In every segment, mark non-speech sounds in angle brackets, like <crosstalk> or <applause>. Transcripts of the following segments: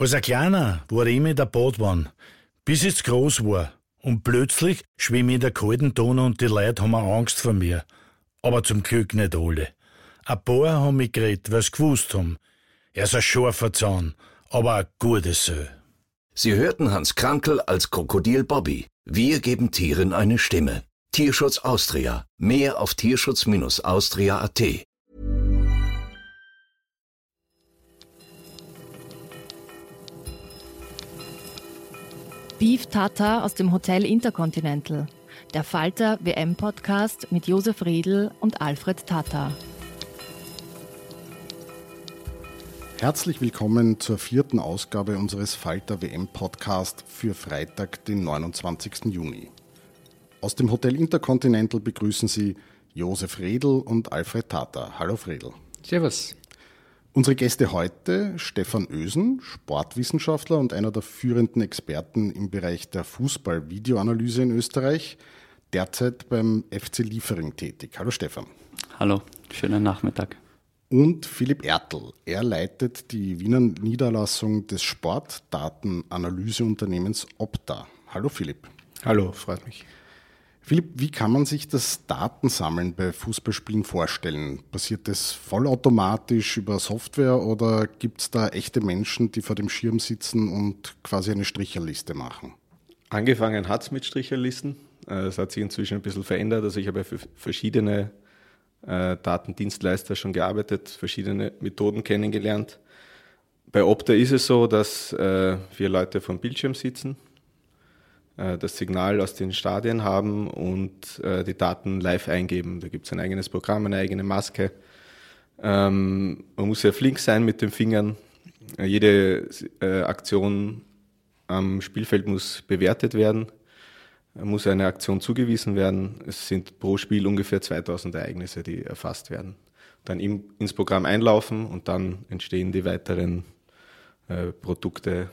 Als ein Kleiner war ich immer in der Badwanne, bis ich groß war. Und plötzlich schwimme ich in der kalten Donau und die Leute haben Angst vor mir. Aber zum Glück nicht alle. Ein paar haben mich geredet, weil sie gewusst haben. Er ist ein scharfer Zahn, aber ein gutes Sö. Sie hörten Hans Krankel als Krokodil Bobby. Wir geben Tieren eine Stimme. Tierschutz Austria. Mehr auf tierschutz-austria.at. Beef Tata aus dem Hotel Intercontinental. Der Falter WM-Podcast mit Josef Riedl und Alfred Tata. Herzlich willkommen zur vierten Ausgabe unseres Falter WM-Podcast für Freitag, den 29. Juni. Aus dem Hotel Intercontinental begrüßen Sie Josef Redl und Alfred Tata. Hallo Fredl. Servus. Unsere Gäste heute Stefan Ösen, Sportwissenschaftler und einer der führenden Experten im Bereich der Fußball-Videoanalyse in Österreich, derzeit beim FC Liefering tätig. Hallo Stefan. Hallo, schönen Nachmittag. Und Philipp Ertl. Er leitet die Wiener Niederlassung des Sportdatenanalyseunternehmens Opta. Hallo Philipp. Hallo, freut mich. Philipp, wie kann man sich das Datensammeln bei Fußballspielen vorstellen? Passiert das vollautomatisch über Software oder gibt es da echte Menschen, die vor dem Schirm sitzen und quasi eine Stricherliste machen? Angefangen hat es mit Stricherlisten. Äh, es hat sich inzwischen ein bisschen verändert. Also ich habe für verschiedene äh, Datendienstleister schon gearbeitet, verschiedene Methoden kennengelernt. Bei Opta ist es so, dass äh, wir Leute vom Bildschirm sitzen das Signal aus den Stadien haben und äh, die Daten live eingeben. Da gibt es ein eigenes Programm, eine eigene Maske. Ähm, man muss sehr flink sein mit den Fingern. Äh, jede Aktion am Spielfeld muss bewertet werden, muss eine Aktion zugewiesen werden. Es sind pro Spiel ungefähr 2000 Ereignisse, die erfasst werden. Dann ins Programm einlaufen und dann entstehen die weiteren Produkte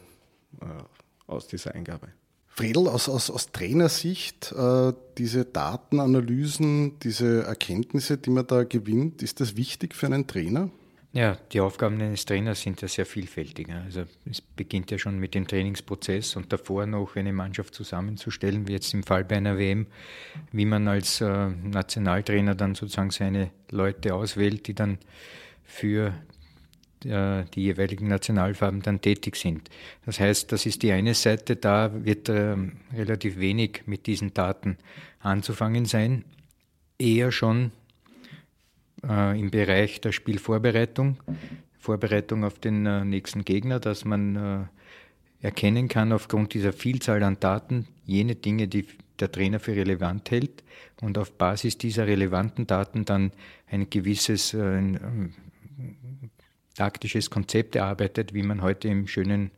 aus dieser Eingabe. Fredel, aus, aus, aus Trainersicht, äh, diese Datenanalysen, diese Erkenntnisse, die man da gewinnt, ist das wichtig für einen Trainer? Ja, die Aufgaben eines Trainers sind ja sehr vielfältig. Also es beginnt ja schon mit dem Trainingsprozess und davor noch eine Mannschaft zusammenzustellen, wie jetzt im Fall bei einer WM, wie man als äh, Nationaltrainer dann sozusagen seine Leute auswählt, die dann für die jeweiligen Nationalfarben dann tätig sind. Das heißt, das ist die eine Seite, da wird äh, relativ wenig mit diesen Daten anzufangen sein. Eher schon äh, im Bereich der Spielvorbereitung, Vorbereitung auf den äh, nächsten Gegner, dass man äh, erkennen kann aufgrund dieser Vielzahl an Daten jene Dinge, die der Trainer für relevant hält und auf Basis dieser relevanten Daten dann ein gewisses äh, taktisches Konzept erarbeitet, wie man heute im schönen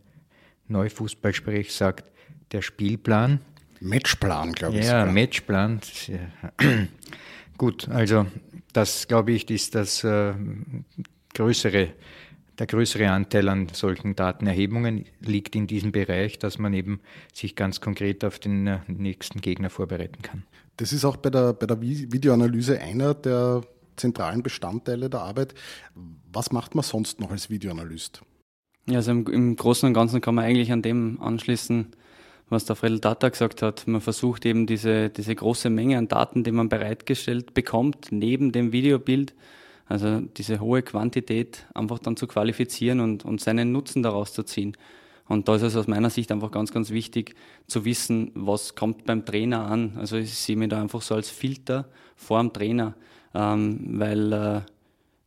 Neufußballsprech sagt, der Spielplan. Matchplan, glaube ich. Ja, sogar. Matchplan. <clears throat> Gut, also das, glaube ich, ist das äh, größere, der größere Anteil an solchen Datenerhebungen liegt in diesem Bereich, dass man eben sich ganz konkret auf den äh, nächsten Gegner vorbereiten kann. Das ist auch bei der, bei der Videoanalyse einer der zentralen Bestandteile der Arbeit. Was macht man sonst noch als Videoanalyst? Ja, also im, im Großen und Ganzen kann man eigentlich an dem anschließen, was der Fredel Data gesagt hat. Man versucht eben diese, diese große Menge an Daten, die man bereitgestellt bekommt, neben dem Videobild, also diese hohe Quantität einfach dann zu qualifizieren und, und seinen Nutzen daraus zu ziehen. Und da ist es aus meiner Sicht einfach ganz, ganz wichtig zu wissen, was kommt beim Trainer an. Also ich sehe mich da einfach so als Filter vor dem Trainer, ähm, weil äh,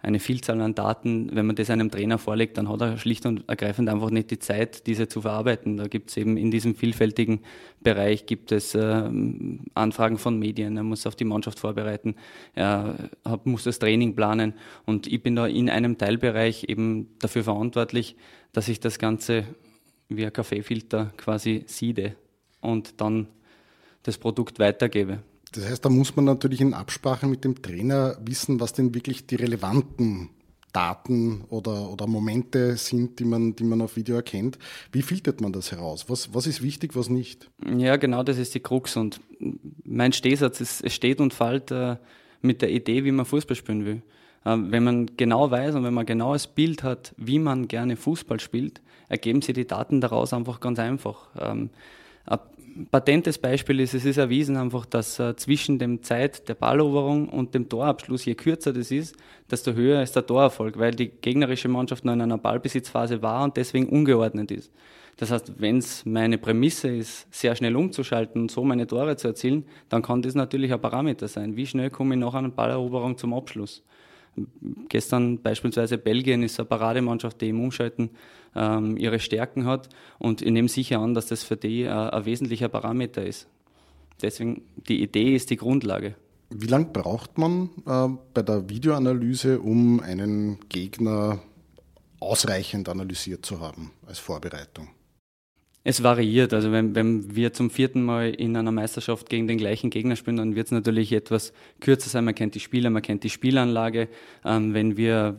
eine Vielzahl an Daten, wenn man das einem Trainer vorlegt, dann hat er schlicht und ergreifend einfach nicht die Zeit, diese zu verarbeiten. Da gibt es eben in diesem vielfältigen Bereich gibt es äh, Anfragen von Medien, er muss auf die Mannschaft vorbereiten, er hat, muss das Training planen und ich bin da in einem Teilbereich eben dafür verantwortlich, dass ich das Ganze wie ein Kaffeefilter quasi siede und dann das Produkt weitergebe. Das heißt, da muss man natürlich in Absprache mit dem Trainer wissen, was denn wirklich die relevanten Daten oder, oder Momente sind, die man, die man auf Video erkennt. Wie filtert man das heraus? Was, was ist wichtig, was nicht? Ja, genau, das ist die Krux. Und mein Stehsatz ist, es steht und fällt äh, mit der Idee, wie man Fußball spielen will. Äh, wenn man genau weiß und wenn man genau das Bild hat, wie man gerne Fußball spielt, ergeben sich die Daten daraus einfach ganz einfach. Ähm, ein patentes Beispiel ist, es ist erwiesen einfach, dass äh, zwischen dem Zeit der Balleroberung und dem Torabschluss, je kürzer das ist, desto höher ist der Torerfolg, weil die gegnerische Mannschaft noch in einer Ballbesitzphase war und deswegen ungeordnet ist. Das heißt, wenn es meine Prämisse ist, sehr schnell umzuschalten und so meine Tore zu erzielen, dann kann das natürlich ein Parameter sein. Wie schnell komme ich nach einer Balleroberung zum Abschluss? Gestern beispielsweise Belgien ist eine Parademannschaft, die im Umschalten ähm, ihre Stärken hat und ich nehme sicher an, dass das für die äh, ein wesentlicher Parameter ist. Deswegen, die Idee ist die Grundlage. Wie lange braucht man äh, bei der Videoanalyse, um einen Gegner ausreichend analysiert zu haben als Vorbereitung? Es variiert. Also wenn, wenn wir zum vierten Mal in einer Meisterschaft gegen den gleichen Gegner spielen, dann wird es natürlich etwas kürzer sein. Man kennt die Spieler, man kennt die Spielanlage. Ähm, wenn wir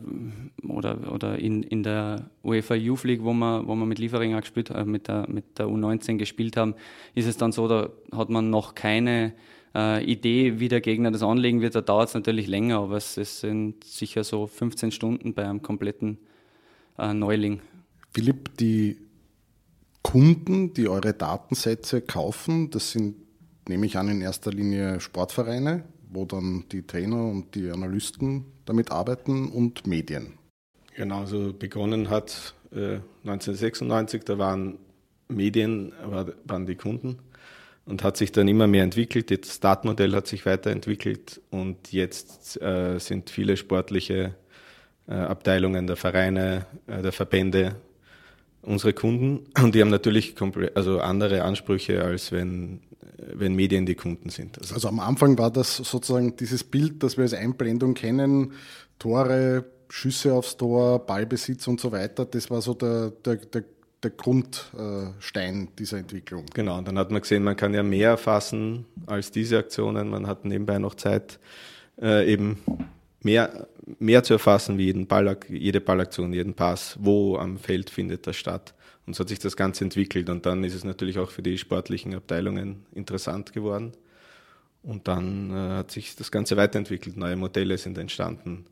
oder, oder in, in der UEFA Youth League, wo wir, wo wir mit Liefering gespielt, äh, mit, der, mit der U19 gespielt haben, ist es dann so, da hat man noch keine äh, Idee, wie der Gegner das anlegen wird. Da dauert es natürlich länger, aber es, es, sind sicher so 15 Stunden bei einem kompletten äh, Neuling. Philipp, die Kunden, die eure Datensätze kaufen, das sind, nehme ich an, in erster Linie Sportvereine, wo dann die Trainer und die Analysten damit arbeiten und Medien. Genau, so begonnen hat äh, 1996, da waren Medien, war, waren die Kunden und hat sich dann immer mehr entwickelt. Das Datenmodell hat sich weiterentwickelt und jetzt äh, sind viele sportliche äh, Abteilungen der Vereine, äh, der Verbände unsere Kunden und die haben natürlich also andere Ansprüche, als wenn, wenn Medien die Kunden sind. Also, also am Anfang war das sozusagen dieses Bild, das wir als Einblendung kennen, Tore, Schüsse aufs Tor, Ballbesitz und so weiter, das war so der, der, der, der Grundstein dieser Entwicklung. Genau, und dann hat man gesehen, man kann ja mehr erfassen als diese Aktionen, man hat nebenbei noch Zeit, äh, eben mehr, mehr zu erfassen wie jeden Ball, jede Ballaktion, jeden Pass, wo am Feld findet das statt. Und so hat sich das Ganze entwickelt. Und dann ist es natürlich auch für die sportlichen Abteilungen interessant geworden. Und dann äh, hat sich das Ganze weiterentwickelt. Neue Modelle sind entstanden.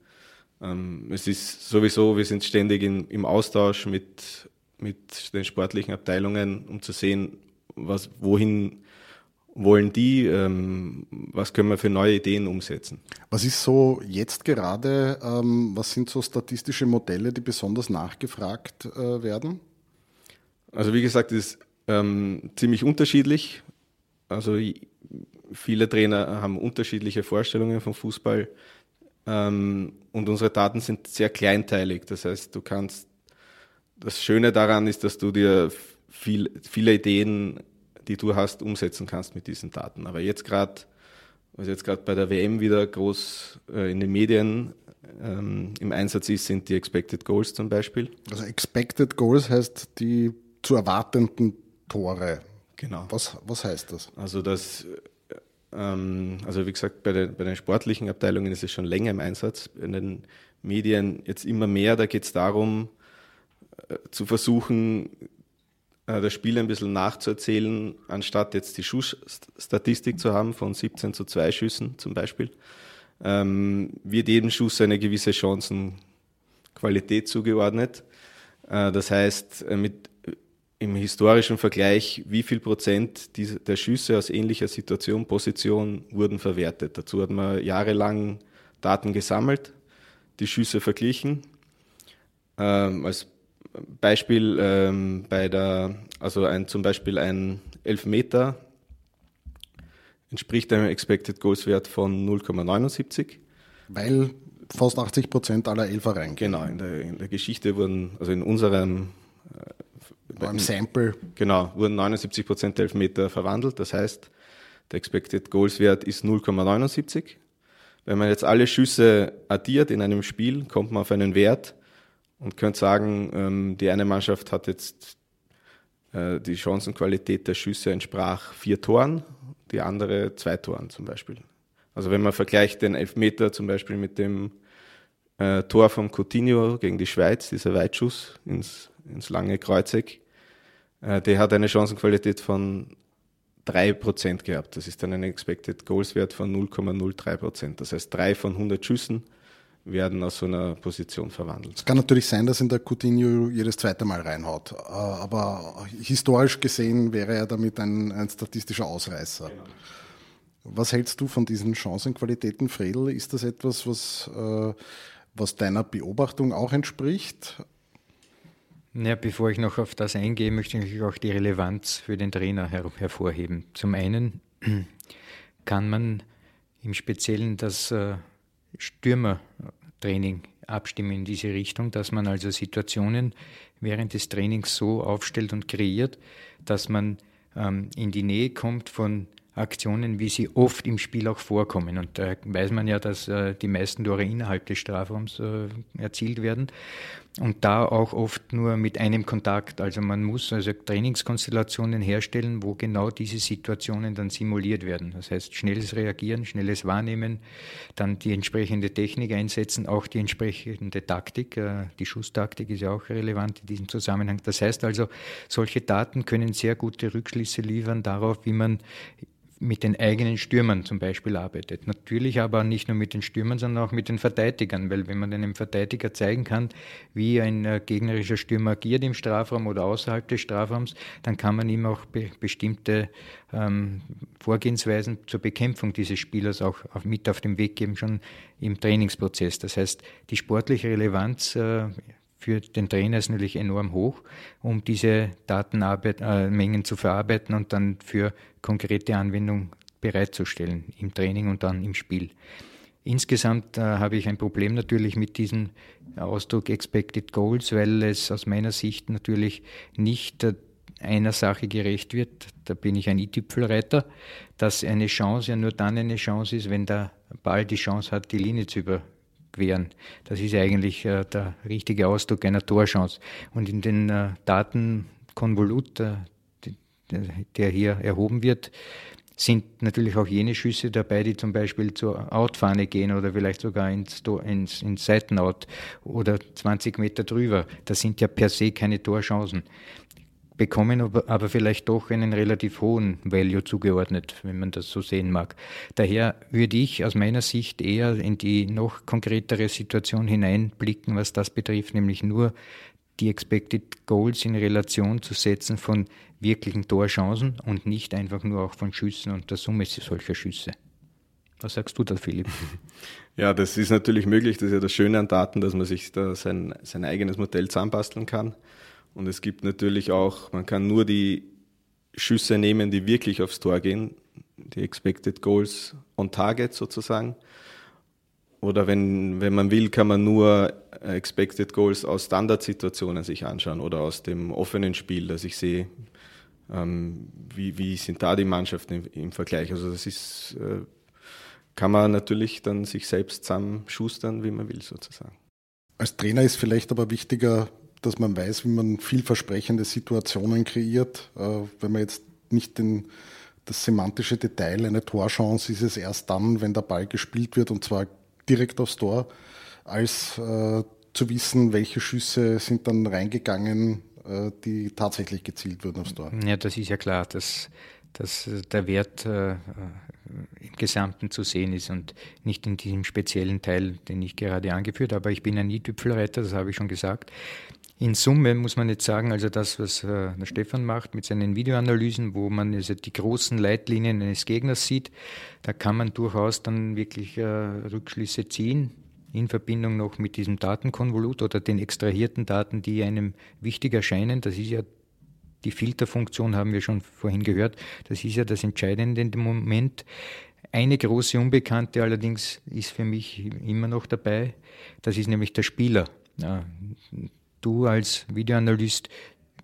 Ähm, es ist sowieso, wir sind ständig in, im Austausch mit, mit den sportlichen Abteilungen, um zu sehen, was, wohin wollen die, ähm, was können wir für neue Ideen umsetzen? Was ist so jetzt gerade, ähm, was sind so statistische Modelle, die besonders nachgefragt äh, werden? Also wie gesagt, ist ähm, ziemlich unterschiedlich. Also viele Trainer haben unterschiedliche Vorstellungen vom Fußball ähm, und unsere Daten sind sehr kleinteilig. Das heißt, du kannst, das Schöne daran ist, dass du dir viel, viele Ideen die du hast, umsetzen kannst mit diesen Daten. Aber jetzt gerade, was jetzt gerade bei der WM wieder groß äh, in den Medien ähm, im Einsatz ist, sind die Expected Goals zum Beispiel. Also Expected Goals heißt die zu erwartenden Tore. Genau. Was, was heißt das? Also das ähm, also wie gesagt, bei den, bei den sportlichen Abteilungen ist es schon länger im Einsatz. In den Medien jetzt immer mehr, da geht es darum, äh, zu versuchen, das Spiel ein bisschen nachzuerzählen, anstatt jetzt die Schussstatistik zu haben von 17 zu 2 Schüssen zum Beispiel, ähm, wird jedem Schuss eine gewisse Chancenqualität zugeordnet. Äh, das heißt, äh, mit, im historischen Vergleich, wie viel Prozent dieser, der Schüsse aus ähnlicher Situation, Position wurden verwertet. Dazu hat man jahrelang Daten gesammelt, die Schüsse verglichen. Ähm, als Beispiel ähm, bei der, also ein, zum Beispiel ein Elfmeter entspricht einem Expected Goals Wert von 0,79. Weil fast 80 Prozent aller Elfer reingehen. Genau, in der, in der Geschichte wurden, also in unserem äh, beim Sample. Genau, wurden 79 Prozent der Elfmeter verwandelt. Das heißt, der Expected Goals Wert ist 0,79. Wenn man jetzt alle Schüsse addiert in einem Spiel, kommt man auf einen Wert und könnte sagen, ähm, die eine Mannschaft hat jetzt äh, die Chancenqualität der Schüsse entsprach vier Toren, die andere zwei Toren zum Beispiel. Also wenn man vergleicht den Elfmeter zum Beispiel mit dem äh, Tor von Coutinho gegen die Schweiz, dieser Weitschuss ins, ins lange Kreuzeck, äh, der hat eine Chancenqualität von 3% gehabt. Das ist dann ein Expected Goals Wert von 0,03%. Das heißt, drei von 100 Schüssen werden aus so einer Position verwandelt. Es kann natürlich sein, dass in der Coutinho jedes zweite Mal reinhaut. Äh, aber historisch gesehen wäre er damit ein, ein statistischer Ausreißer. Genau. Was hältst du von diesen Chancenqualitäten, Fredel? Ist das etwas, was, äh, was deiner Beobachtung auch entspricht? Ja, bevor ich noch auf das eingehe, möchte ich auch die Relevanz für den Trainer her hervorheben. Zum einen <clears throat> kann man im Speziellen das äh, Stürmertraining abstimmen in diese Richtung, dass man also Situationen während des Trainings so aufstellt und kreiert, dass man ähm, in die Nähe kommt von Aktionen, wie sie oft im Spiel auch vorkommen. Und da weiß man ja, dass äh, die meisten Tore innerhalb des Strafraums äh, erzielt werden und da auch oft nur mit einem Kontakt. Also man muss also Trainingskonstellationen herstellen, wo genau diese Situationen dann simuliert werden. Das heißt, schnelles Reagieren, schnelles Wahrnehmen, dann die entsprechende Technik einsetzen, auch die entsprechende Taktik. Äh, die Schusstaktik ist ja auch relevant in diesem Zusammenhang. Das heißt also, solche Daten können sehr gute Rückschlüsse liefern darauf, wie man mit den eigenen Stürmern zum Beispiel arbeitet. Natürlich aber nicht nur mit den Stürmern, sondern auch mit den Verteidigern, weil wenn man einem Verteidiger zeigen kann, wie ein äh, gegnerischer Stürmer agiert im Strafraum oder außerhalb des Strafraums, dann kann man ihm auch be bestimmte ähm, Vorgehensweisen zur Bekämpfung dieses Spielers auch auf, mit auf den Weg geben, schon im Trainingsprozess. Das heißt, die sportliche Relevanz äh, für den Trainer ist natürlich enorm hoch, um diese Datenmengen äh, zu verarbeiten und dann für konkrete Anwendung bereitzustellen im Training und dann im Spiel. Insgesamt äh, habe ich ein Problem natürlich mit diesem Ausdruck Expected Goals, weil es aus meiner Sicht natürlich nicht äh, einer Sache gerecht wird. Da bin ich ein i-Tüpfelreiter, dass eine Chance ja nur dann eine Chance ist, wenn der Ball die Chance hat, die Linie zu über, queren. Das ist eigentlich äh, der richtige Ausdruck einer Torchance. Und in den äh, Datenkonvolut, äh, der hier erhoben wird, sind natürlich auch jene Schüsse dabei, die zum Beispiel zur Outfahne gehen oder vielleicht sogar ins, ins, ins Seitenout oder 20 Meter drüber. Das sind ja per se keine Torchancen bekommen aber vielleicht doch einen relativ hohen Value zugeordnet, wenn man das so sehen mag. Daher würde ich aus meiner Sicht eher in die noch konkretere Situation hineinblicken, was das betrifft, nämlich nur die Expected Goals in Relation zu setzen von wirklichen Torchancen und nicht einfach nur auch von Schüssen und der Summe solcher Schüsse. Was sagst du da, Philipp? <laughs> Ja, das ist natürlich möglich. Das ist ja das Schöne an Daten, dass man sich da sein, sein eigenes Modell zusammenbasteln kann. Und es gibt natürlich auch, man kann nur die Schüsse nehmen, die wirklich aufs Tor gehen, die Expected Goals on Target sozusagen. Oder wenn, wenn man will, kann man nur Expected Goals aus Standardsituationen sich anschauen oder aus dem offenen Spiel, dass ich sehe, wie, wie sind da die Mannschaften im, im Vergleich. Also das ist, äh, kann man natürlich dann sich selbst zusammenschustern, wie man will sozusagen. Als Trainer ist vielleicht aber wichtiger, dass man weiß, wie man vielversprechende Situationen kreiert. Äh, wenn man jetzt nicht den, das semantische Detail, eine Torchance ist es erst dann, wenn der Ball gespielt wird und zwar direkt aufs Tor, als äh, zu wissen, welche Schüsse sind dann reingegangen, die tatsächlich gezielt wurden aufs Tor. Ja, das ist ja klar, dass, dass der Wert äh, im Gesamten zu sehen ist und nicht in diesem speziellen Teil, den ich gerade angeführt habe. Aber ich bin ein i-Tüpfelreiter, das habe ich schon gesagt. in Summe muss man jetzt sagen, also das, was äh, der Stefan macht mit seinen Videoanalysen, wo man also die großen Leitlinien eines Gegners sieht, da kann man durchaus dann wirklich äh, Rückschlüsse ziehen in Verbindung noch mit diesem Datenkonvolut oder den extrahierten Daten, die einem wichtig erscheinen. Das ist ja die Filterfunktion, haben wir schon vorhin gehört. Das ist ja das Entscheidende dem Moment. Eine große Unbekannte allerdings ist für mich immer noch dabei. Das ist nämlich der Spieler. Du als Videoanalyst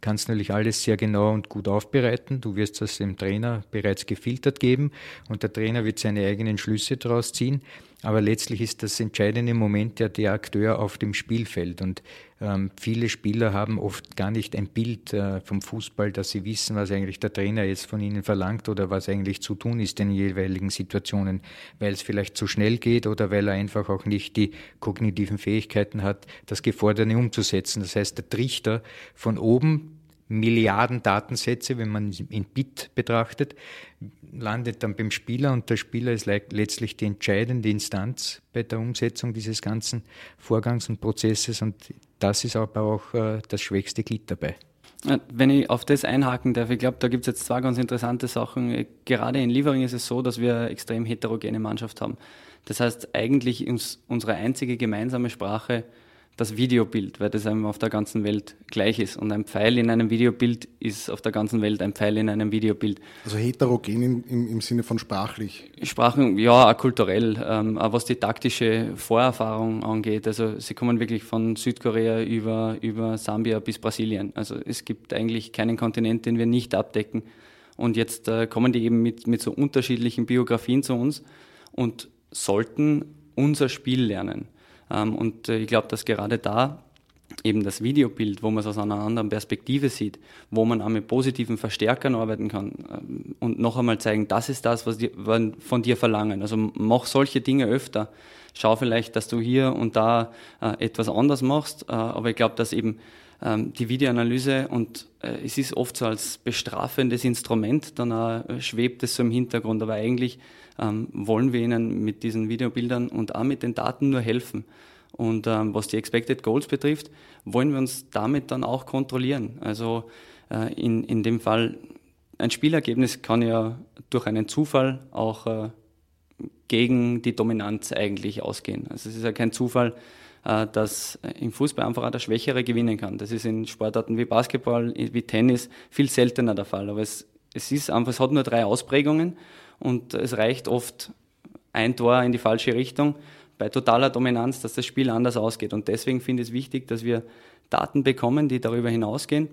kannst natürlich alles sehr genau und gut aufbereiten. Du wirst das dem Trainer bereits gefiltert geben und der Trainer wird seine eigenen Schlüsse daraus ziehen. Aber letztlich ist das entscheidende Moment ja der Akteur auf dem Spielfeld. Und ähm, viele Spieler haben oft gar nicht ein Bild äh, vom Fußball, dass sie wissen, was eigentlich der Trainer jetzt von ihnen verlangt oder was eigentlich zu tun ist in jeweiligen Situationen, weil es vielleicht zu schnell geht oder weil er einfach auch nicht die kognitiven Fähigkeiten hat, das Geforderte umzusetzen. Das heißt, der Trichter von oben Milliarden Datensätze, wenn man in Bit betrachtet, landet dann beim Spieler und der Spieler ist letztlich die entscheidende Instanz bei der Umsetzung dieses ganzen Vorgangs und Prozesses und das ist aber auch äh, das schwächste Glied dabei. Wenn ich auf das einhaken darf, ich glaube, da gibt es jetzt zwei ganz interessante Sachen. Gerade in Liefering ist es so, dass wir eine extrem heterogene Mannschaft haben. Das heißt, eigentlich uns, unsere einzige gemeinsame Sprache das Videobild, weil das einem auf der ganzen Welt gleich ist. Und ein Pfeil in einem Videobild ist auf der ganzen Welt ein Pfeil in einem Videobild. Also heterogen im, im, im Sinne von sprachlich? Sprachen, ja, auch kulturell. Ähm, auch was die taktische Vorerfahrung angeht. Also sie kommen wirklich von Südkorea über, über Sambia bis Brasilien. Also es gibt eigentlich keinen Kontinent, den wir nicht abdecken. Und jetzt äh, kommen die eben mit, mit so unterschiedlichen Biografien zu uns und sollten unser Spiel lernen. Ähm, und äh, ich glaube, dass gerade da eben das Videobild, wo man es aus einer anderen Perspektive sieht, wo man auch mit positiven Verstärkern arbeiten kann ähm, und noch einmal zeigen, das ist das, was die von dir verlangen. Also mach solche Dinge öfter. Schau vielleicht, dass du hier und da äh, etwas anders machst, äh, aber ich glaube, dass eben ähm, die Videoanalyse und es ist oft so als bestrafendes Instrument, dann schwebt es so im Hintergrund, aber eigentlich ähm, wollen wir ihnen mit diesen Videobildern und auch mit den Daten nur helfen. Und ähm, was die Expected Goals betrifft, wollen wir uns damit dann auch kontrollieren. Also äh, in, in dem Fall, ein Spielergebnis kann ja durch einen Zufall auch äh, gegen die Dominanz eigentlich ausgehen. Also es ist ja kein Zufall, äh, dass im Fußball einfach der Schwächere gewinnen kann. Das ist in Sportarten wie Basketball, wie Tennis viel seltener der Fall. Aber es, es ist einfach, es hat nur drei Ausprägungen und es reicht oft ein Tor in die falsche Richtung bei totaler Dominanz, dass das Spiel anders ausgeht. Und deswegen finde ich es wichtig, dass wir Daten bekommen, die darüber hinausgehen,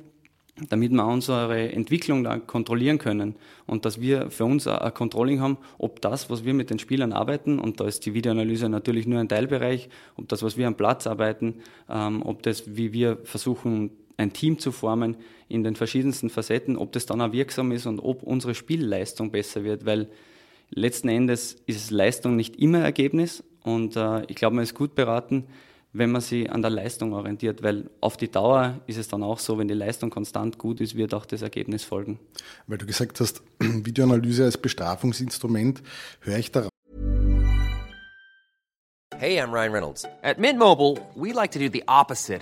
damit wir unsere Entwicklung da kontrollieren können und dass wir für uns ein Controlling haben, ob das, was wir mit den Spielern arbeiten, und da ist die Videoanalyse natürlich nur ein Teilbereich, ob das, was wir am Platz arbeiten, ähm, ob das, wie wir versuchen, ein Team zu formen in den verschiedensten Facetten, ob das dann auch wirksam ist und ob unsere Spielleistung besser wird, weil letzten Endes ist Leistung nicht immer Ergebnis und äh, ich glaube, man ist gut beraten, wenn man sich an der Leistung orientiert, weil auf die Dauer ist es dann auch so, wenn die Leistung konstant gut ist, wird auch das Ergebnis folgen. Weil du gesagt hast, <clears throat> Videoanalyse als Bestrafungsinstrument, höre ich darauf. Hey, I'm Ryan Reynolds. At Mint Mobile, we like to do the opposite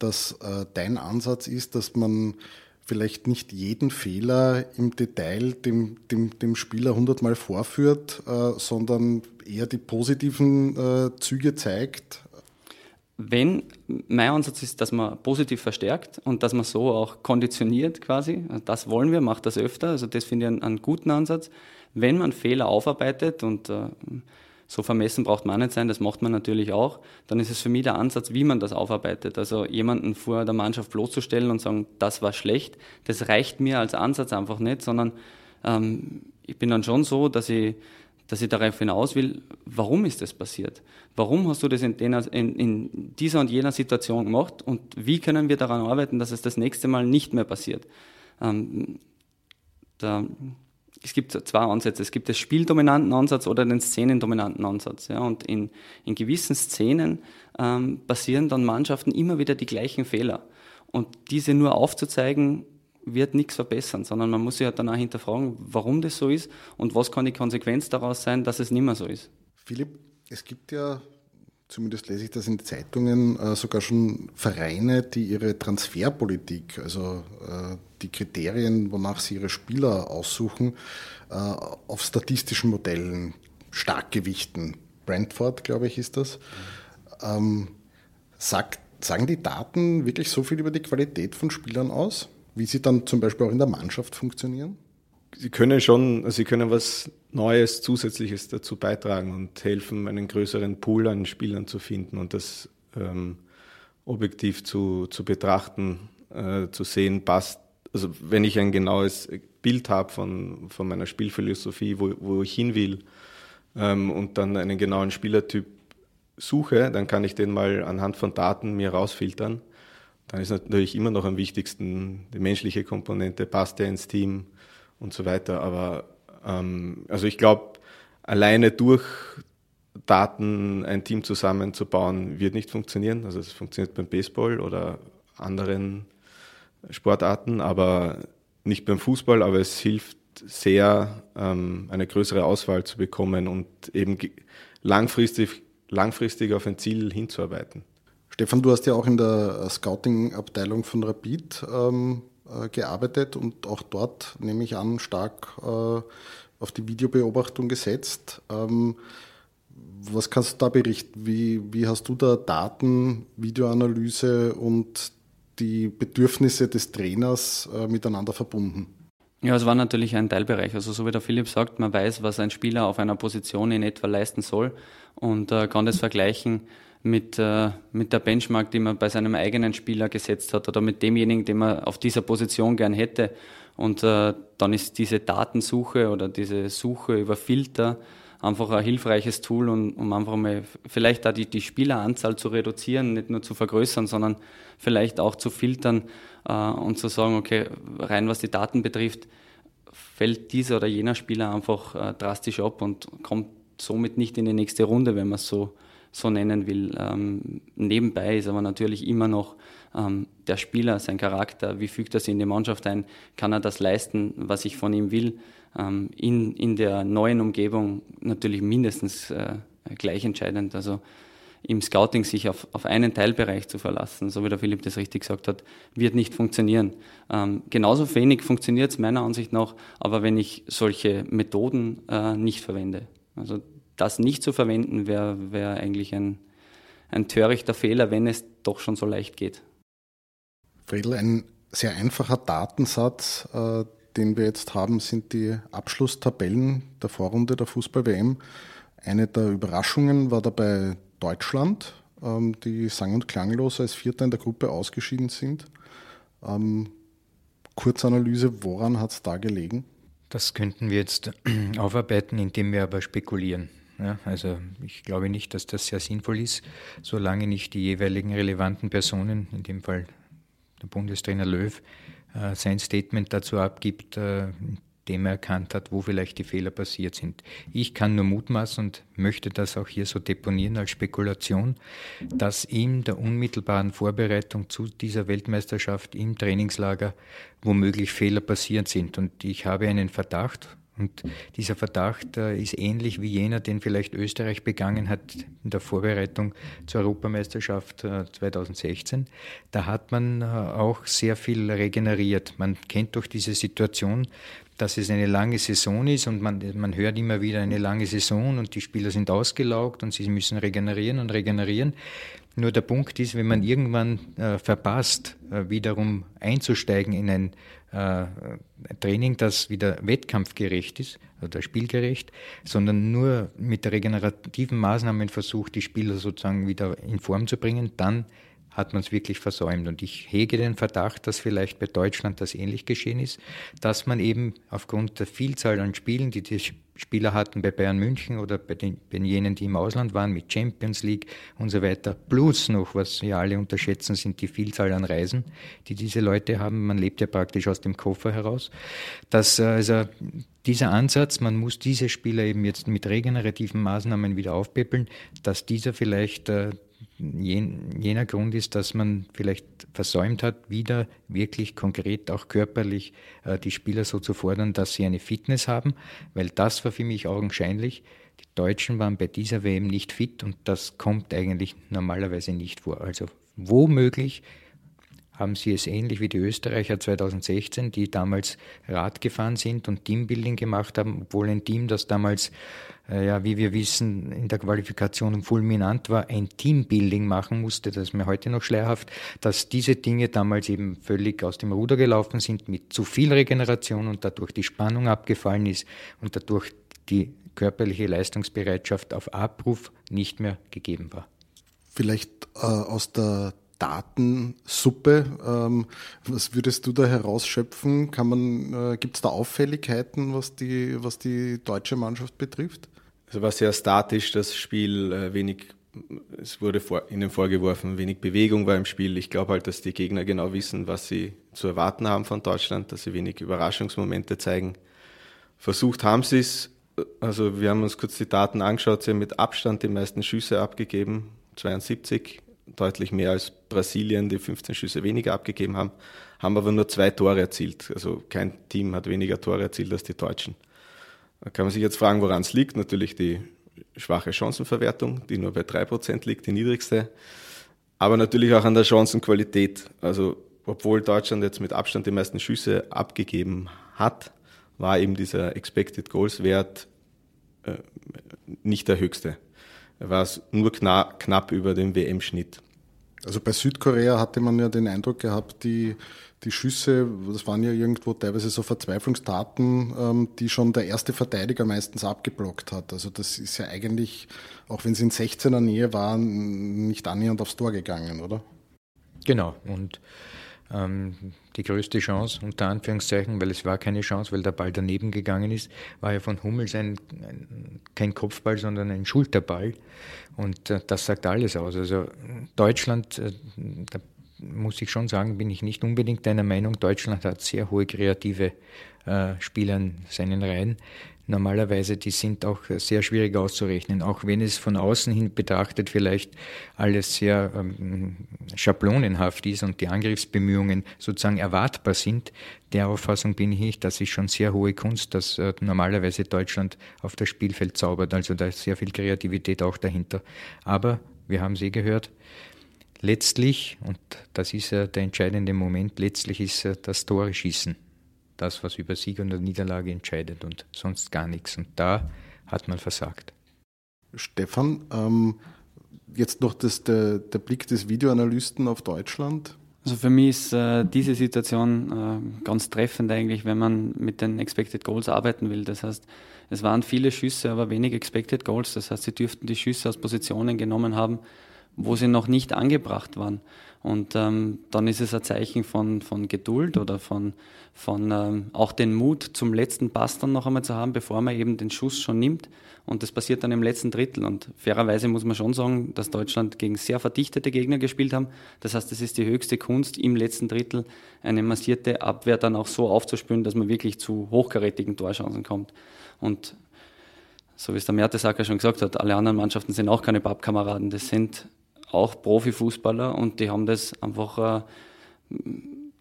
dass äh, dein Ansatz ist, dass man vielleicht nicht jeden Fehler im Detail dem, dem, dem Spieler hundertmal vorführt, äh, sondern eher die positiven äh, Züge zeigt? Wenn mein Ansatz ist, dass man positiv verstärkt und dass man so auch konditioniert quasi, das wollen wir, macht das öfter, also das finde ich einen, einen, guten Ansatz. Wenn man Fehler aufarbeitet und äh, so vermessen braucht man nicht sein, das macht man natürlich auch, dann ist es für mich der Ansatz, wie man das aufarbeitet. Also jemanden vor der Mannschaft bloßzustellen und sagen, das war schlecht, das reicht mir als Ansatz einfach nicht, sondern ähm, ich bin dann schon so, dass ich dass ich darauf hinaus will, warum ist das passiert? Warum hast du das in, den, in, in, dieser und jener Situation gemacht und wie können wir daran arbeiten, dass es das nächste Mal nicht mehr passiert? Ähm, da, es gibt zwei Ansätze. Es gibt den spieldominanten Ansatz oder den szenendominanten Ansatz. Ja, und in, in gewissen Szenen ähm, passieren dann Mannschaften immer wieder die gleichen Fehler. Und diese nur aufzuzeigen, wird nichts verbessern, sondern man muss sich ja danach hinterfragen, warum das so ist und was kann die Konsequenz daraus sein, dass es nicht mehr so ist. Philipp, es gibt ja, zumindest lese ich das in Zeitungen, äh, sogar schon Vereine, die ihre Transferpolitik, also äh, die Kriterien, wonach sie ihre Spieler aussuchen, äh, auf statistischen Modellen stark gewichten. Brentford, glaube ich, ist das. Ähm, sagt, sagen die Daten wirklich so viel über die Qualität von Spielern aus? wie sie dann zum Beispiel auch in der Mannschaft funktionieren? Sie können schon, sie können was Neues, Zusätzliches dazu beitragen und helfen, einen größeren Pool an Spielern zu finden und das ähm, objektiv zu, zu betrachten, äh, zu sehen, passt. Also wenn ich ein genaues Bild habe von, von meiner Spielphilosophie, wo, wo ich hin will ähm, und dann einen genauen Spielertyp suche, dann kann ich den mal anhand von Daten mir rausfiltern dann ist natürlich immer noch am wichtigsten die menschliche Komponente, passt der ins Team und so weiter. Aber ähm, also ich glaube, alleine durch Daten ein Team zusammenzubauen, wird nicht funktionieren. Also es funktioniert beim Baseball oder anderen Sportarten, aber nicht beim Fußball, aber es hilft sehr, ähm, eine größere Auswahl zu bekommen und eben langfristig, langfristig auf ein Ziel hinzuarbeiten. Stefan, du hast ja auch in der Scouting-Abteilung von Rapid ähm, äh, gearbeitet und auch dort, nehme ich an, stark äh, auf die Videobeobachtung gesetzt. Ähm, was kannst du da berichten? Wie, wie hast du da Daten, Videoanalyse und die Bedürfnisse des Trainers äh, miteinander verbunden? Ja, es war natürlich ein Teilbereich. Also so wie der Philipp sagt, man weiß, was ein Spieler auf einer Position in etwa leisten soll und äh, kann das vergleichen mit, äh, mit der Benchmark, die man bei seinem eigenen Spieler gesetzt hat oder mit demjenigen, den man auf dieser Position gern hätte. Und äh, dann ist diese Datensuche oder diese Suche über Filter einfach ein hilfreiches Tool, um, um einfach mal vielleicht da die, die Spieleranzahl zu reduzieren, nicht nur zu vergrößern, sondern vielleicht auch zu filtern äh, und zu sagen, okay, rein was die Daten betrifft, fällt dieser oder jener Spieler einfach äh, drastisch ab und kommt somit nicht in die nächste Runde, wenn man es so so nennen will. Ähm, nebenbei ist aber natürlich immer noch ähm, der Spieler, sein Charakter, wie fügt er sich in die Mannschaft ein, kann er das leisten, was ich von ihm will, ähm, in, in der neuen Umgebung natürlich mindestens äh, gleich entscheidend. Also im Scouting sich auf, auf einen Teilbereich zu verlassen, so wie der Philipp das richtig gesagt hat, wird nicht funktionieren. Ähm, genauso wenig funktioniert es meiner Ansicht nach, aber wenn ich solche Methoden äh, nicht verwende. Also das nicht zu verwenden, wäre wär eigentlich ein, ein törichter Fehler, wenn es doch schon so leicht geht. Friedel, ein sehr einfacher Datensatz, äh, den wir jetzt haben, sind die Abschlusstabellen der Vorrunde der Fußball-WM. Eine der Überraschungen war dabei Deutschland, ähm, die sang- und klanglos als Vierter in der Gruppe ausgeschieden sind. Ähm, Kurzanalyse, woran hat es da gelegen? Das könnten wir jetzt <clears throat> aufarbeiten, indem wir aber spekulieren. Ja, also ich glaube nicht, dass das sehr sinnvoll ist, solange nicht die jeweiligen relevanten Personen, in dem Fall der Bundestrainer Löw, äh, sein Statement dazu abgibt, äh, dem er erkannt hat, wo vielleicht die Fehler passiert sind. Ich kann nur mutmaßen und möchte das auch hier so deponieren als Spekulation, dass in der unmittelbaren Vorbereitung zu dieser Weltmeisterschaft im Trainingslager womöglich Fehler passiert sind. Und ich habe einen Verdacht, und dieser Verdacht äh, ist ähnlich wie jener, den vielleicht Österreich begangen hat in der Vorbereitung zur Europameisterschaft 2016. Äh, da hat man äh, auch sehr viel regeneriert. Man kennt doch diese Situation, dass es eine lange Saison ist und man, man hört immer wieder eine lange Saison und die Spieler sind ausgelaugt und sie müssen regenerieren und regenerieren. Nur der Punkt ist, wenn man irgendwann äh, verpasst, äh, wiederum einzusteigen in ein äh, Training, das wieder wettkampfgerecht ist oder spielgerecht, sondern nur mit regenerativen Maßnahmen versucht, die Spieler sozusagen wieder in Form zu bringen, dann hat man es wirklich versäumt. Und ich hege den Verdacht, dass vielleicht bei Deutschland das ähnlich geschehen ist, dass man eben aufgrund der Vielzahl an Spielen, die die Spieler hatten bei Bayern München oder bei, den, bei jenen, die im Ausland waren, mit Champions League und so weiter, plus noch, was ja alle unterschätzen, sind die Vielzahl an Reisen, die diese Leute haben. Man lebt ja praktisch aus dem Koffer heraus. Dass äh, also dieser Ansatz, man muss diese Spieler eben jetzt mit regenerativen Maßnahmen wieder aufpäppeln, dass dieser vielleicht äh, jener Grund ist, dass man vielleicht versäumt hat, wieder wirklich konkret auch körperlich äh, die Spieler so zu fordern, dass sie eine Fitness haben, weil das war für mich augenscheinlich. Die Deutschen waren bei dieser WM nicht fit und das kommt eigentlich normalerweise nicht vor. Also womöglich haben sie es ähnlich wie die Österreicher 2016, die damals Rad gefahren sind und Teambuilding gemacht haben, obwohl ein Team, das damals, äh, ja, wie wir wissen, in der Qualifikation fulminant war, ein Teambuilding machen musste, das ist mir heute noch schleierhaft, dass diese Dinge damals eben völlig aus dem Ruder gelaufen sind mit zu viel Regeneration und dadurch die Spannung abgefallen ist und dadurch die körperliche Leistungsbereitschaft auf Abruf nicht mehr gegeben war. Vielleicht äh, aus der Datensuppe. Ähm, was würdest du da herausschöpfen? Äh, gibt es da Auffälligkeiten, was die, was die deutsche Mannschaft betrifft? Also war sehr statisch, das Spiel, äh, wenig, es wurde vor, ihnen vorgeworfen, wenig Bewegung war im Spiel. Ich glaube halt, dass die Gegner genau wissen, was sie zu erwarten haben von Deutschland, dass sie wenig Überraschungsmomente zeigen. Versucht haben sie es, also wir haben uns kurz die Daten angeschaut, sie haben mit Abstand die meisten Schüsse abgegeben, 72 deutlich mehr als Brasilien, die 15 Schüsse weniger abgegeben haben, haben aber nur zwei Tore erzielt. Also kein Team hat weniger Tore erzielt als die Deutschen. Da kann man sich jetzt fragen, woran es liegt. Natürlich die schwache Chancenverwertung, die nur bei 3% liegt, die niedrigste. Aber natürlich auch an der Chancenqualität. Also obwohl Deutschland jetzt mit Abstand die meisten Schüsse abgegeben hat, war eben dieser Expected Goals Wert äh, nicht der höchste war es nur knapp, knapp über dem WM-Schnitt. Also bei Südkorea hatte man ja den Eindruck gehabt, die, die Schüsse, das waren ja irgendwo teilweise so Verzweiflungstaten, ähm, die schon der erste Verteidiger meistens abgeblockt hat. Also das ist ja eigentlich, auch wenn sie in 16er Nähe waren, nicht annähernd aufs Tor gegangen, oder? Genau. Und ähm, die größte Chance, unter Anführungszeichen, weil es war keine Chance, weil der Ball daneben gegangen ist, war ja von Hummels ein, ein kein Kopfball, sondern ein Schulterball. Und äh, das sagt alles aus. Also Deutschland, äh, da muss ich schon sagen, bin ich nicht unbedingt deiner Meinung. Deutschland hat sehr hohe kreative äh, Spieler in seinen Reihen normalerweise, die sind auch sehr schwierig auszurechnen, auch wenn es von außen hin betrachtet vielleicht alles sehr ähm, schablonenhaft ist und die Angriffsbemühungen sozusagen erwartbar sind. Der Auffassung bin ich das ist schon sehr hohe Kunst, dass äh, normalerweise Deutschland auf das Spielfeld zaubert, also da ist sehr viel Kreativität auch dahinter. Aber wir haben es eh gehört, letztlich, und das ist ja der entscheidende Moment, letztlich ist das Tore schießen das, was über Sieg und Niederlage entscheidet und sonst gar nichts. Und da hat man versagt. Stefan, ähm, jetzt noch das, der, der, Blick des Videoanalysten auf Deutschland. Also für mich ist äh, diese Situation äh, ganz treffend eigentlich, wenn man mit den Expected Goals arbeiten will. Das heißt, es waren viele Schüsse, aber wenig Expected Goals. Das heißt, sie dürften die Schüsse aus Positionen genommen haben, wo sie noch nicht angebracht waren. Und ähm, dann ist es ein Zeichen von, von Geduld oder von, von ähm, auch den Mut, zum letzten Pass dann noch einmal zu haben, bevor man eben den Schuss schon nimmt. Und das passiert dann im letzten Drittel. Und fairerweise muss man schon sagen, dass Deutschland gegen sehr verdichtete Gegner gespielt haben. Das heißt, es ist die höchste Kunst, im letzten Drittel eine massierte Abwehr dann auch so aufzuspüren, dass man wirklich zu hochkarätigen Torchancen kommt. Und so wie es der Mertesacker schon gesagt hat, alle anderen Mannschaften sind auch keine Pappkameraden. Das sind auch Profifußballer und die haben das einfach äh,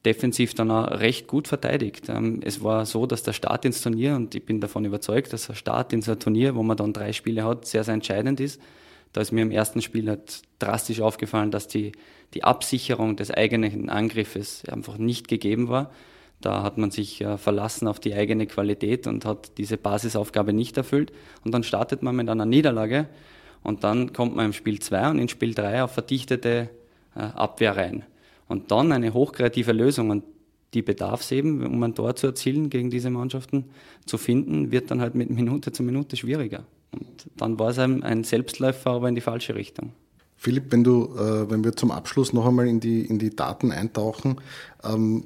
defensiv dann auch recht gut verteidigt. Ähm, es war so, dass der Start ins Turnier, und ich bin davon überzeugt, dass der Start in so ein Turnier, wo man dann drei Spiele hat, sehr, sehr entscheidend ist. Da ist mir im ersten Spiel halt drastisch aufgefallen, dass die, die Absicherung des eigenen Angriffes einfach nicht gegeben war. Da hat man sich äh, verlassen auf die eigene Qualität und hat diese Basisaufgabe nicht erfüllt. Und dann startet man mit einer Niederlage und dann kommt man im Spiel 2 und in Spiel 3 auf verdichtete äh, Abwehr rein. Und dann eine hochkreative Lösung und die bedarf es eben, um ein Tor zu erzielen gegen diese Mannschaften, zu finden, wird dann halt mit Minute zu Minute schwieriger. Und dann war es ein Selbstläufer, aber in die falsche Richtung. Philipp, wenn du, äh, wenn wir zum Abschluss noch einmal in die, in die Daten eintauchen, ähm,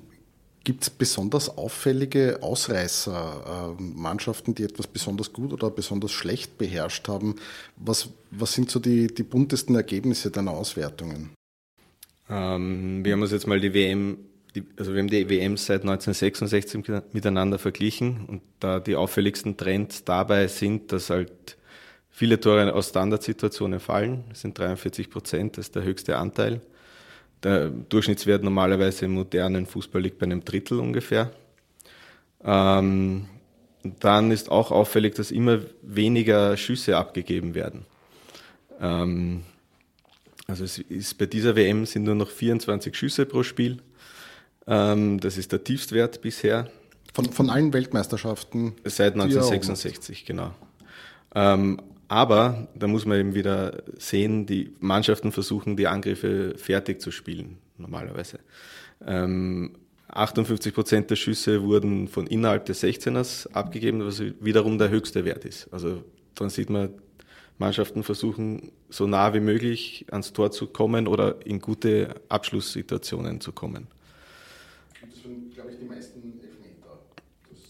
Gibt es besonders auffällige Ausreißer, äh, Mannschaften, die etwas besonders gut oder besonders schlecht beherrscht haben? Was, was sind so die, die buntesten Ergebnisse deiner Auswertungen? Ähm, wir haben uns jetzt mal die WM, die, also wir haben die WMs seit 1966 miteinander verglichen und da die auffälligsten Trends dabei sind, dass halt viele Tore aus Standardsituationen fallen. Das sind 43 Prozent, das ist der höchste Anteil. Der Durchschnittswert normalerweise im modernen Fußball liegt bei einem Drittel ungefähr. Ähm, dann ist auch auffällig, dass immer weniger Schüsse abgegeben werden. Ähm, also es ist bei dieser WM sind nur noch 24 Schüsse pro Spiel. Ähm, das ist der Tiefstwert bisher. Von, von allen Weltmeisterschaften? Seit 1966, genau. Ähm, aber da muss man eben wieder sehen, die Mannschaften versuchen, die Angriffe fertig zu spielen, normalerweise. Ähm, 58 Prozent der Schüsse wurden von innerhalb des 16ers abgegeben, was wiederum der höchste Wert ist. Also dann sieht man, Mannschaften versuchen, so nah wie möglich ans Tor zu kommen oder in gute Abschlusssituationen zu kommen. Das sind, glaube ich, die meisten Elfmeter.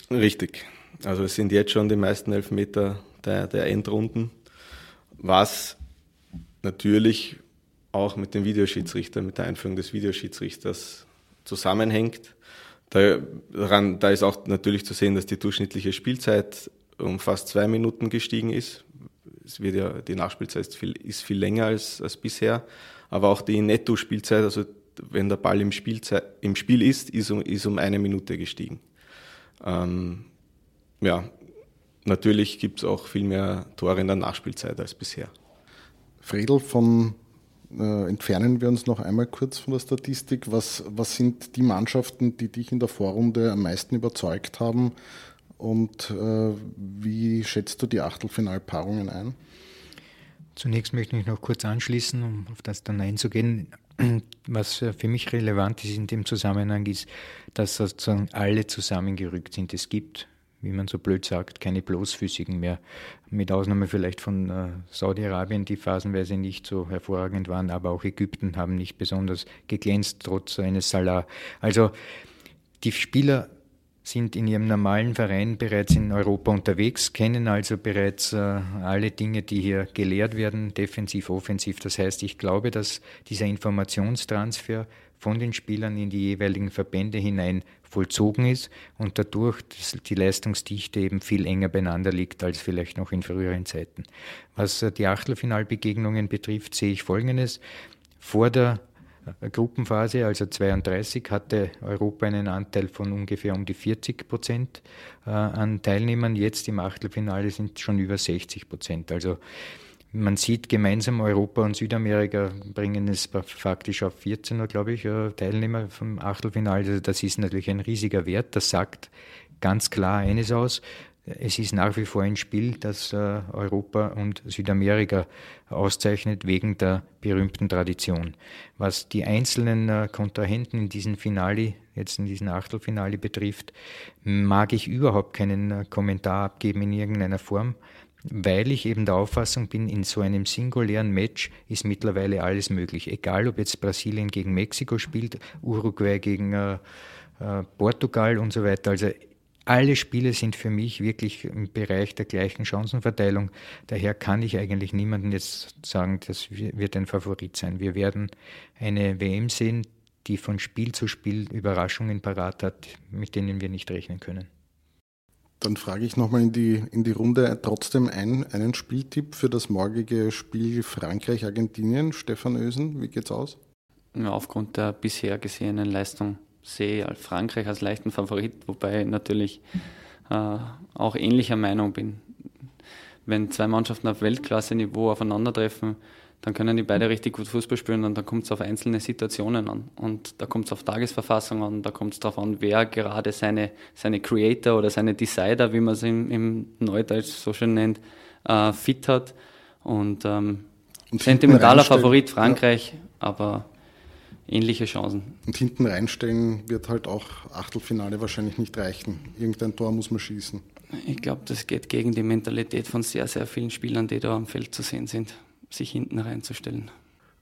Das Richtig. Also es sind jetzt schon die meisten Elfmeter der, der Endrunden, was natürlich auch mit dem Videoschiedsrichter, mit der Einführung des Videoschiedsrichters zusammenhängt. Da, daran, da ist auch natürlich zu sehen, dass die durchschnittliche Spielzeit um fast zwei Minuten gestiegen ist. Es wird ja, die Nachspielzeit ist viel, ist viel länger als, als bisher, aber auch die Netto-Spielzeit, also wenn der Ball im, Spielzeit, im Spiel ist, ist um, ist um eine Minute gestiegen. Ähm, ja, natürlich gibt es auch viel mehr Tore in der Nachspielzeit als bisher. Fredel, von äh, entfernen wir uns noch einmal kurz von der Statistik. Was, was sind die Mannschaften, die dich in der Vorrunde am meisten überzeugt haben? Und äh, wie schätzt du die Achtelfinalpaarungen ein? Zunächst möchte ich noch kurz anschließen, um auf das dann einzugehen. Was für mich relevant ist in dem Zusammenhang ist, dass sozusagen alle zusammengerückt sind. Es gibt wie man so blöd sagt, keine bloßfüßigen mehr. Mit Ausnahme vielleicht von äh, Saudi-Arabien, die phasenweise nicht so hervorragend waren, aber auch Ägypten haben nicht besonders geglänzt, trotz eines Salah. Also die Spieler sind in ihrem normalen Verein bereits in Europa unterwegs, kennen also bereits äh, alle Dinge, die hier gelehrt werden, defensiv, offensiv. Das heißt, ich glaube, dass dieser Informationstransfer von den Spielern in die jeweiligen Verbände hinein vollzogen ist und dadurch die Leistungsdichte eben viel enger beieinander liegt als vielleicht noch in früheren Zeiten. Was äh, die Achtelfinalbegegnungen betrifft, sehe ich Folgendes. Vor der äh, Gruppenphase, also 32, hatte Europa einen Anteil von ungefähr um die 40 Prozent äh, an Teilnehmern. Jetzt im Achtelfinale sind schon über 60 Prozent. Also man sieht gemeinsam Europa und Südamerika bringen es faktisch auf 14, glaube ich, äh, Teilnehmer vom Achtelfinale. Also das ist natürlich ein riesiger Wert. Das sagt ganz klar eines aus. Es ist nach wie vor ein Spiel, das äh, Europa und Südamerika auszeichnet wegen der berühmten Tradition. Was die einzelnen äh, Kontrahenten in diesem Finale, jetzt in diesem Achtelfinale betrifft, mag ich überhaupt keinen Kommentar abgeben in irgendeiner Form weil ich eben der Auffassung bin, in so einem singulären Match ist mittlerweile alles möglich. Egal, ob jetzt Brasilien gegen Mexiko spielt, Uruguay gegen äh, äh, Portugal und so weiter. Also alle Spiele sind für mich wirklich im Bereich der gleichen Chancenverteilung. Daher kann ich eigentlich niemanden jetzt sagen, das wird ein Favorit sein. Wir werden eine WM sehen, die von Spiel zu Spiel Überraschungen parat hat, mit denen wir nicht rechnen können. Dann frage ich nochmal in die, in die Runde trotzdem ein, einen Spieltipp für das morgige Spiel Frankreich-Argentinien. Stefan Ösen, wie geht's aus? Ja, aufgrund der bisher gesehenen Leistung sehe ich Frankreich als leichten Favorit, wobei ich natürlich äh, auch ähnlicher Meinung bin. Wenn zwei Mannschaften auf Weltklasse-Niveau aufeinandertreffen, dann können die beide richtig gut Fußball spielen und dann kommt es auf einzelne Situationen an. Und da kommt es auf Tagesverfassung an, da kommt es darauf an, wer gerade seine, seine Creator oder seine Decider, wie man es im, im Neudeutsch so schön nennt, äh, fit hat. Und, ähm, und sentimentaler Favorit Frankreich, ja. aber ähnliche Chancen. Und hinten reinstellen wird halt auch Achtelfinale wahrscheinlich nicht reichen. Irgendein Tor muss man schießen. Ich glaube, das geht gegen die Mentalität von sehr, sehr vielen Spielern, die da am Feld zu sehen sind sich hinten reinzustellen.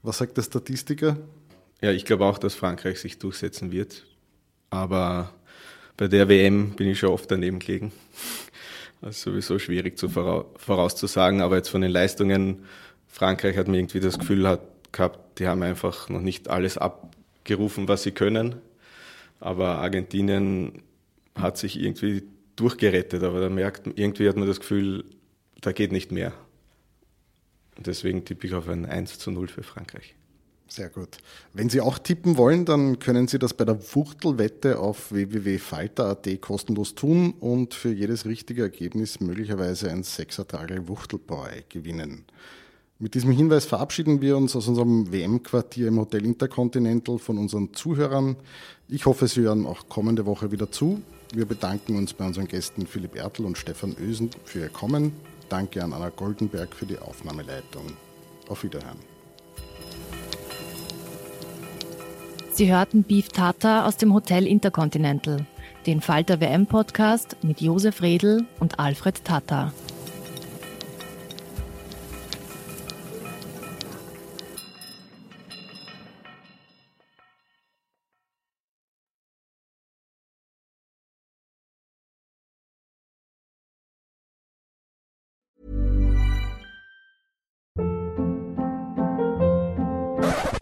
Was sagt der Statistiker? Ja, ich glaube auch, dass Frankreich sich durchsetzen wird. Aber bei der WM bin ich schon oft daneben gelegen. Das ist sowieso schwierig zu vorauszusagen, aber jetzt von den Leistungen, Frankreich hat mir irgendwie das Gefühl hat, gehabt, die haben einfach noch nicht alles abgerufen, was sie können. Aber Argentinien hat sich irgendwie durchgerettet, aber da merkt irgendwie hat man das Gefühl, da geht nicht mehr. Deswegen tippe ich auf ein 1 zu 0 für Frankreich. Sehr gut. Wenn Sie auch tippen wollen, dann können Sie das bei der Wuchtelwette auf www.falter.at kostenlos tun und für jedes richtige Ergebnis möglicherweise ein Sechsertragel Wuchtelbräu gewinnen. Mit diesem Hinweis verabschieden wir uns aus unserem WM-Quartier im Hotel Intercontinental von unseren Zuhörern. Ich hoffe, Sie hören auch kommende Woche wieder zu. Wir bedanken uns bei unseren Gästen Philipp Ertl und Stefan Ösen für ihr Kommen. Danke an Anna Goldenberg für die Aufnahmeleitung. Auf Wiederhören. Sie hörten Beef Tata aus dem Hotel Intercontinental, den Falter WM Podcast mit Josef Redl und Alfred Tata.